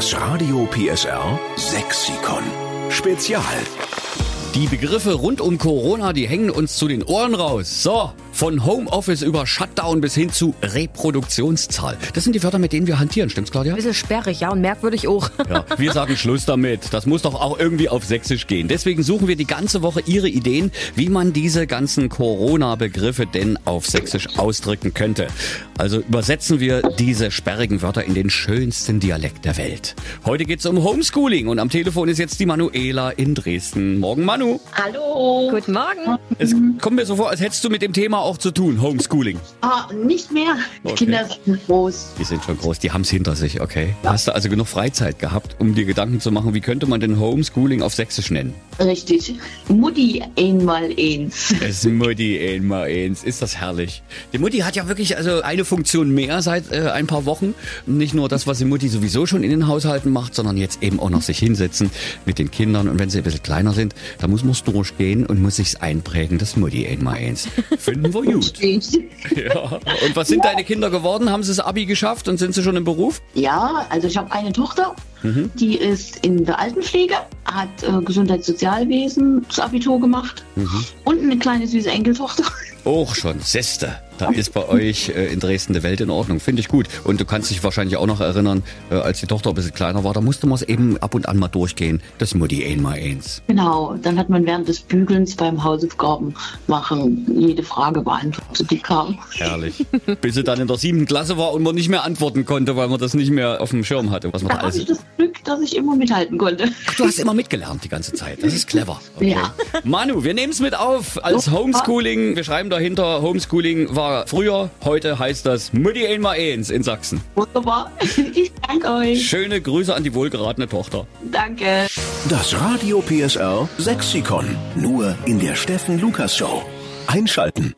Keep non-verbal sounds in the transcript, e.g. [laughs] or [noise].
Das Radio PSR Sexikon. Spezial. Die Begriffe rund um Corona, die hängen uns zu den Ohren raus. So, von Homeoffice über Shutdown bis hin zu Reproduktionszahl. Das sind die Wörter, mit denen wir hantieren, stimmt's, Claudia? Ein bisschen sperrig, ja, und merkwürdig auch. [laughs] Ja, wir sagen Schluss damit. Das muss doch auch irgendwie auf Sächsisch gehen. Deswegen suchen wir die ganze Woche Ihre Ideen, wie man diese ganzen Corona-Begriffe denn auf Sächsisch ausdrücken könnte. Also übersetzen wir diese sperrigen Wörter in den schönsten Dialekt der Welt. Heute geht's um Homeschooling und am Telefon ist jetzt die Manuela in Dresden. Morgen, Manu. Hallo. Guten Morgen. Es kommt mir so vor, als hättest du mit dem Thema auch zu tun, Homeschooling. Ah, nicht mehr. Die Okay. Kinder sind groß. Die sind schon groß, die haben's hinter sich, okay. Hast du also genug Freizeit gehabt, um dir Gedanken zu machen, wie könnte man denn Homeschooling auf Sächsisch nennen? Richtig. Mutti einmal eins. [laughs] Es Mutti einmal eins, ist das herrlich. Die Mutti hat ja wirklich also eine Funktion mehr seit äh, ein paar Wochen. Nicht nur das, was die Mutti sowieso schon in den Haushalten macht, sondern jetzt eben auch noch sich hinsetzen mit den Kindern. Und wenn sie ein bisschen kleiner sind, da muss man durchgehen und muss sich's einprägen, das Mutti einmal eins. [laughs] Finden wir gut. [laughs] Ja. Und was sind deine Kinder geworden? Haben sie das Abi geschafft und sind sie schon im Beruf? Ja, also ich habe eine Tochter, die ist in der Altenpflege, hat äh, Gesundheitssozialwesen das Abitur gemacht und eine kleine süße Enkeltochter. Och schon, Seste. Da ist bei euch äh, in Dresden die Welt in Ordnung. Finde ich gut. Und du kannst dich wahrscheinlich auch noch erinnern, äh, als die Tochter ein bisschen kleiner war, da musste man es eben ab und an mal durchgehen. Das Mutti einmal eins. Genau, dann hat man während des Bügelns beim Hausaufgaben machen jede Frage beantwortet, die kam. Herrlich. Bis sie dann in der siebten Klasse war und man nicht mehr antworten konnte, weil man das nicht mehr auf dem Schirm hatte, was man da Da alles. ich das Glück, dass ich immer mithalten konnte. Ach, du hast immer mitgelernt die ganze Zeit. Das ist clever. Okay. Ja. Manu, wir nehmen es mit auf als. Homeschooling. Wir schreiben dahinter, Homeschooling war früher, heute heißt das Mutti einmal eins in Sachsen. Wunderbar. [laughs] Ich danke euch. Schöne Grüße an die wohlgeratene Tochter. Danke. Das Radio PSR Sexikon. Nur in der Steffen Lukas Show. Einschalten.